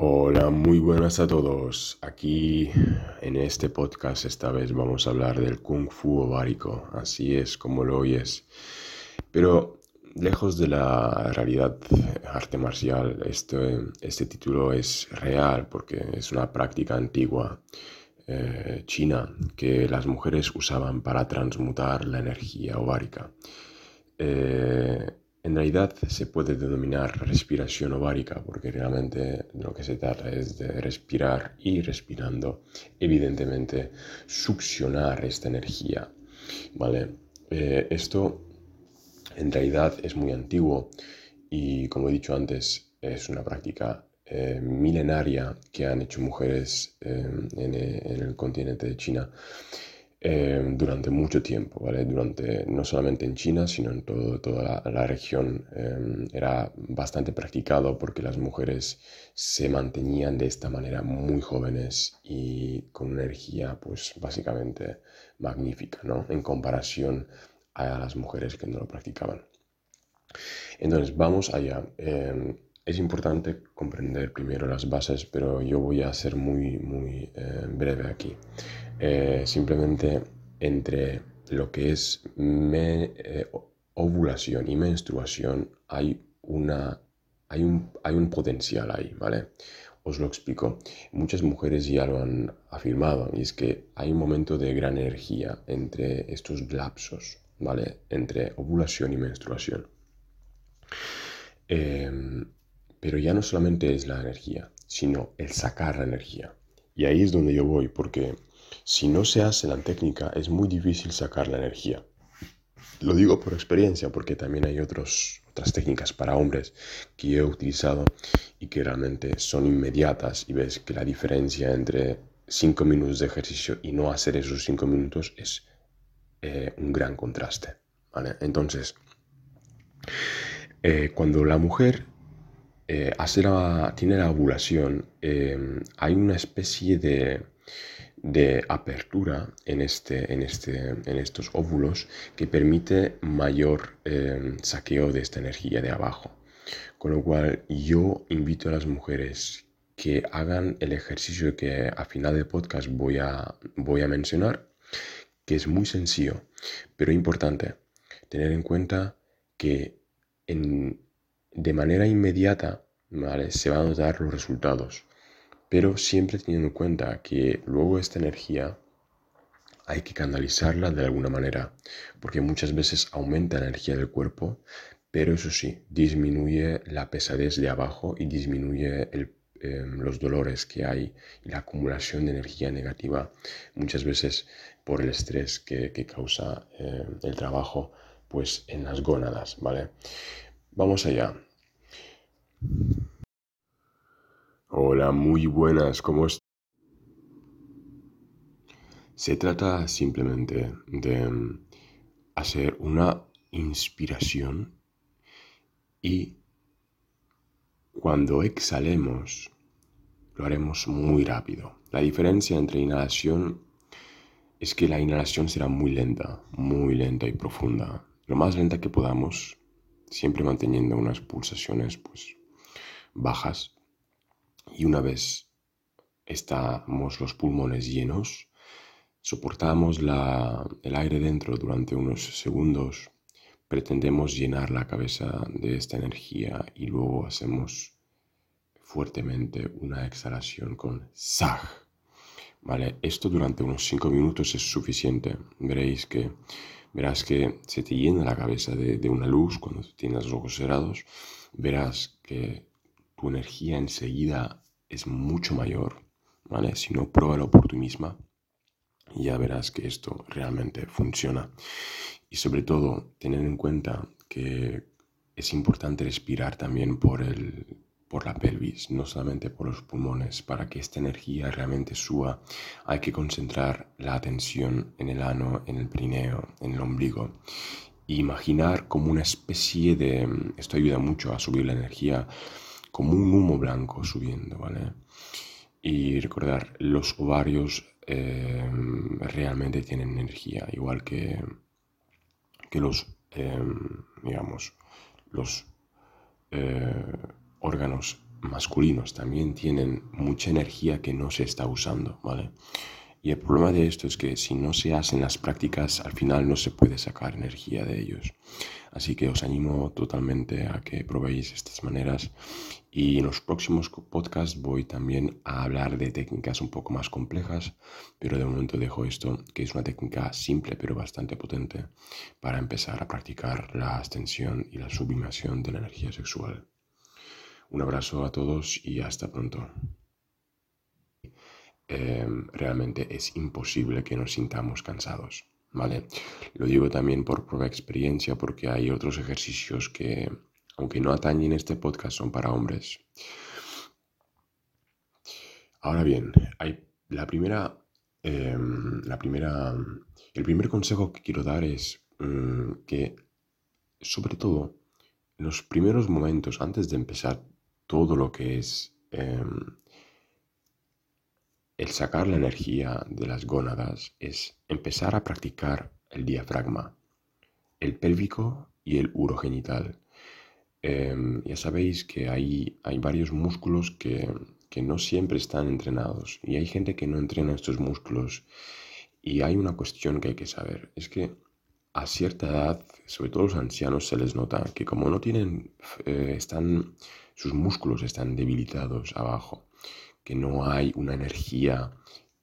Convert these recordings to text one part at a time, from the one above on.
Hola, muy buenas a todos. Aquí en este podcast esta vez vamos a hablar del kung fu ovárico, así es como lo oyes. Pero lejos de la realidad arte marcial, este, este título es real porque es una práctica antigua eh, china que las mujeres usaban para transmutar la energía ovárica. Eh, en realidad se puede denominar respiración ovárica porque realmente lo que se trata es de respirar y respirando, evidentemente, succionar esta energía. ¿vale? Eh, esto en realidad es muy antiguo y como he dicho antes es una práctica eh, milenaria que han hecho mujeres eh, en, en, el continente de China eh, durante mucho tiempo, ¿vale? Durante, no solamente en China, sino en todo, toda la, región. Eh, era bastante practicado porque las mujeres se mantenían de esta manera muy jóvenes y con una energía, pues básicamente magnífica, ¿no? En comparación a las mujeres que no lo practicaban. Entonces, vamos allá. Eh, es importante comprender primero las bases, pero yo voy a ser muy, muy breve aquí. Eh, simplemente entre lo que es eh, ovulación y menstruación hay, una, hay, un, hay un potencial ahí, ¿vale? Os lo explico. Muchas mujeres ya lo han afirmado y es que hay un momento de gran energía entre estos lapsos, ¿vale? Entre ovulación y menstruación. Em, pero ya no solamente es la energía, sino el sacar la energía. Y ahí es donde yo voy, porque si no se hace la técnica, es muy difícil sacar la energía. Lo digo por experiencia, porque también hay otros, otras técnicas para hombres que he utilizado y que realmente son inmediatas y ves que la diferencia entre 5 minutos de ejercicio y no hacer esos 5 minutos es eh, un gran contraste. Entonces, eh, cuando la mujer eh, hace tiene la ovulación, hay una especie de de apertura en, este, en, este, en estos óvulos que permite mayor eh, saqueo de esta energía de abajo. Con lo cual yo invito a las mujeres que hagan el ejercicio que a final del podcast voy a, voy a mencionar, que es muy sencillo, pero importante tener en cuenta que en, de manera inmediata ¿vale? se van a dar los resultados pero siempre teniendo en cuenta que luego esta energía hay que canalizarla de alguna manera, porque muchas veces aumenta la energía del cuerpo, pero eso sí, disminuye la pesadez de abajo y disminuye em, los dolores que hay y la acumulación de energía negativa, muchas veces por el estrés que, causa em, el trabajo pues en las gónadas, ¿vale? Vamos allá. Hola, muy buenas, ¿cómo estás? Se trata simplemente de mm, hacer una inspiración y cuando exhalemos lo haremos muy rápido. La diferencia entre inhalación es que la inhalación será muy lenta, muy lenta y profunda. Lo más lenta que podamos, siempre manteniendo unas pulsaciones pues bajas y una vez estamos los pulmones llenos, soportamos el aire dentro durante unos segundos, pretendemos llenar la cabeza de esta energía y luego hacemos fuertemente una exhalación con SAG. Vale, esto durante unos 5 minutos es suficiente. Veréis que verás que se te llena la cabeza de una luz cuando tienes los ojos cerrados. Verás que tu energía enseguida es mucho mayor, ¿vale? Si no, pruébalo por tú misma y ya verás que esto realmente funciona. Y sobre todo, tener en cuenta que es importante respirar también por, el, por la pelvis, no solamente por los pulmones. Para que esta energía realmente suba, hay que concentrar la atención en el ano, en el perineo, en el ombligo. imaginar como una especie de... Esto ayuda mucho a subir la energía como un humo blanco subiendo, ¿vale? Y recordar, los ovarios eh, realmente tienen energía, igual que, que los, eh, digamos, los eh, órganos masculinos también tienen mucha energía que no se está usando, ¿vale? Y el problema de esto es que si no se hacen las prácticas, al final no se puede sacar energía de ellos. Así que os animo totalmente a que probéis estas maneras. Y en los próximos podcasts voy también a hablar de técnicas un poco más complejas, pero de momento dejo esto, que es una técnica simple pero bastante potente para empezar a practicar la ascensión y la sublimación de la energía sexual. Un abrazo a todos y hasta pronto. Em, realmente es imposible que nos sintamos cansados, ¿vale? Lo digo también por prueba experiencia porque hay otros ejercicios que, aunque no atañen este podcast, son para hombres. Ahora bien, hay la primera, em, la primera, el primer consejo que quiero dar es mm, que, sobre todo, los primeros momentos, antes de empezar todo lo que es em, el sacar la energía de las gónadas es empezar a practicar el diafragma, el pélvico y el urogenital. Em, ya sabéis que hay, hay varios músculos que, que, no siempre están entrenados y hay gente que no entrena estos músculos y hay una cuestión que hay que saber, es que a cierta edad, sobre todo los ancianos, se les nota que como no tienen, eh, están, sus músculos están debilitados abajo que no hay una energía,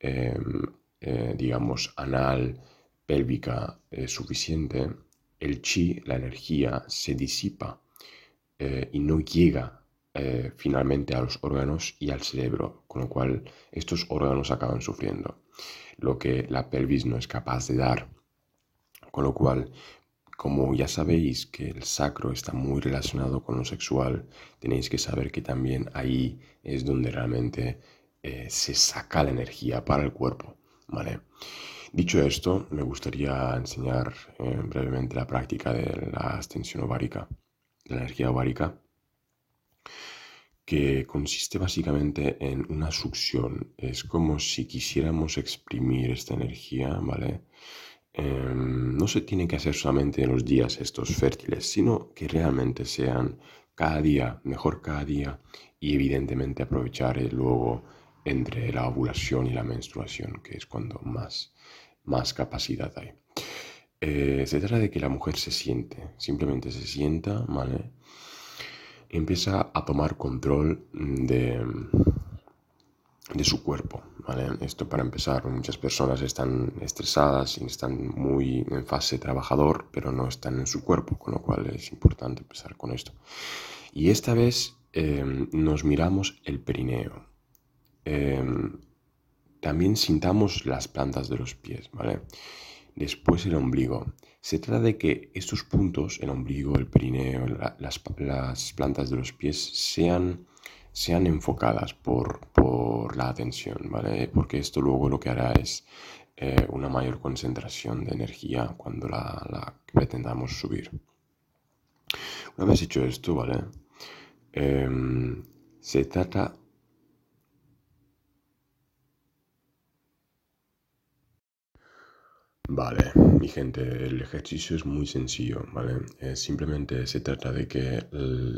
em, eh, digamos, anal, pélvica eh, suficiente, el chi, la energía, se disipa eh, y no llega finalmente a los órganos y al cerebro, con lo cual estos órganos acaban sufriendo, lo que la pelvis no es capaz de dar. Con lo cual, como ya sabéis que el sacro está muy relacionado con lo sexual, tenéis que saber que también ahí es donde realmente eh, se saca la energía para el cuerpo. ¿vale? Dicho esto, me gustaría enseñar eh, brevemente la práctica de la extensión ovárica, de la energía ovárica, que consiste básicamente en una succión. Es como si quisiéramos exprimir esta energía, ¿vale? Em, no se tiene que hacer solamente en los días estos fértiles, sino que realmente sean cada día, mejor cada día, y evidentemente aprovechar luego entre la ovulación y la menstruación, que es cuando más, más capacidad hay. Eh, se trata de que la mujer se siente, simplemente se sienta, ¿vale? Empieza a tomar control de, de su cuerpo, ¿vale? Esto para empezar, muchas personas están estresadas y están muy en fase trabajador, pero no están en su cuerpo, con lo cual es importante empezar con esto. Y esta vez em, nos miramos el perineo. Em, también sintamos las plantas de los pies, ¿vale? Después el ombligo. Se trata de que estos puntos, el ombligo, el perineo, las, las plantas de los pies, sean sean enfocadas por, la atención, ¿vale? Porque esto luego lo que hará es eh, una mayor concentración de energía cuando la, pretendamos subir. Una vez hecho esto, ¿vale? Em, se trata Vale, mi gente, el ejercicio es muy sencillo, ¿vale? Simplemente se trata de que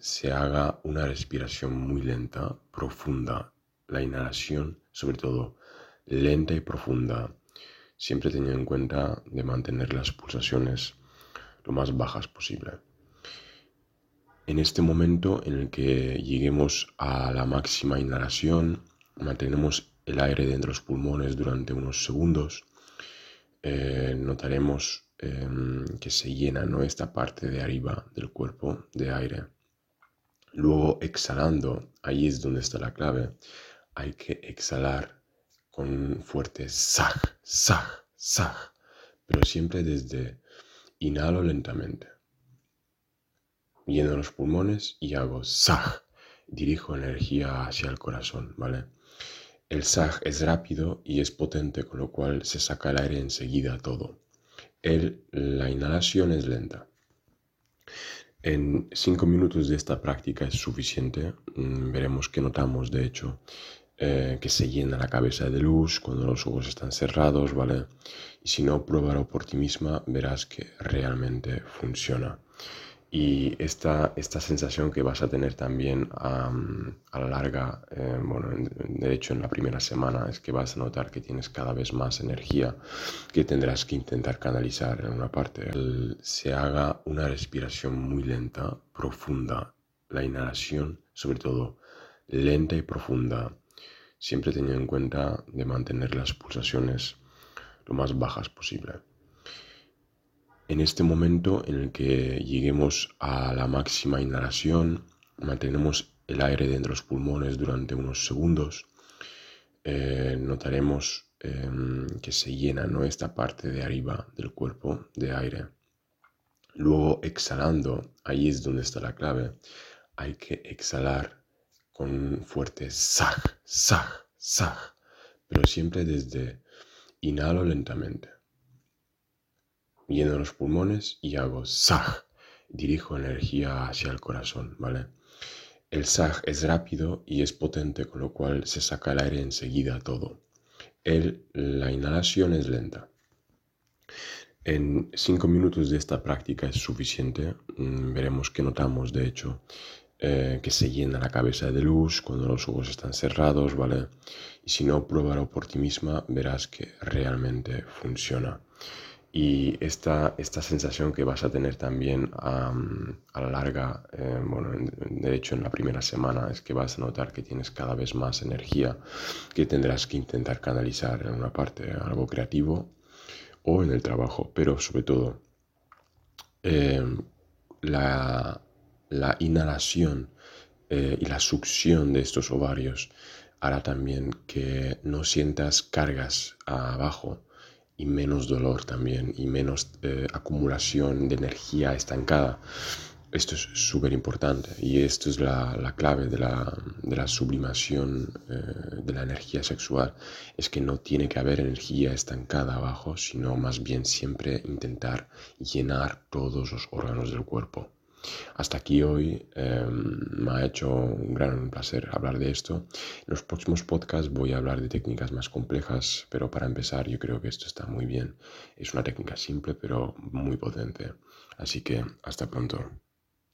se haga una respiración muy lenta, profunda, la inhalación sobre todo lenta y profunda, siempre teniendo en cuenta de mantener las pulsaciones lo más bajas posible. En este momento en el que lleguemos a la máxima inhalación, mantenemos el aire dentro de los pulmones durante unos segundos eh, notaremos em, que se llena ¿no? esta parte de arriba del cuerpo de aire. Luego exhalando, ahí es donde está la clave, hay que exhalar con fuerte saj, saj, saj, pero siempre desde inhalo lentamente. Lleno los pulmones y hago saj, dirijo energía hacia el corazón, ¿vale? El sag es rápido y es potente, con lo cual se saca el aire enseguida todo. El, la inhalación es lenta. En cinco minutos de esta práctica es suficiente. Mm, veremos que notamos, de hecho, eh, que se llena la cabeza de luz cuando los ojos están cerrados, ¿vale? Y si no, pruébalo por ti misma, verás que realmente funciona. Y esta, esta sensación que vas a tener también a la larga, eh, bueno, de hecho en la primera semana, es que vas a notar que tienes cada vez más energía que tendrás que intentar canalizar en una parte. se haga una respiración muy lenta, profunda, la inhalación sobre todo lenta y profunda, siempre teniendo en cuenta de mantener las pulsaciones lo más bajas posible. En este momento en el que lleguemos a la máxima inhalación, mantenemos el aire dentro de los pulmones durante unos segundos, eh, notaremos em, que se llena ¿no? esta parte de arriba del cuerpo de aire. Luego exhalando, ahí es donde está la clave, hay que exhalar con un fuerte saj, saj, saj, pero siempre desde inhalo lentamente lleno los pulmones y hago saj. Dirijo energía hacia el corazón, ¿vale? El saj es rápido y es potente, con lo cual se saca el aire enseguida todo. El, la inhalación es lenta. En cinco minutos de esta práctica es suficiente. Mm, veremos que notamos, de hecho, eh, que se llena la cabeza de luz cuando los ojos están cerrados, ¿vale? Y si no, pruébalo por ti misma, verás que realmente funciona. Y esta, esta sensación que vas a tener también a la larga, eh, bueno, de hecho en la primera semana, es que vas a notar que tienes cada vez más energía que tendrás que intentar canalizar en una parte, algo creativo o en el trabajo, pero sobre todo eh, la, la, inhalación eh, y la succión de estos ovarios hará también que no sientas cargas abajo y menos dolor también y menos eh, acumulación de energía estancada. Esto es súper importante y esto es la, la clave de la, de la sublimación eh, de la energía sexual. Es que no tiene que haber energía estancada abajo, sino más bien siempre intentar llenar todos los órganos del cuerpo. Hasta aquí hoy em, me ha hecho un gran placer hablar de esto. En los próximos podcasts voy a hablar de técnicas más complejas, pero para empezar yo creo que esto está muy bien. Es una técnica simple pero muy potente. Así que hasta pronto.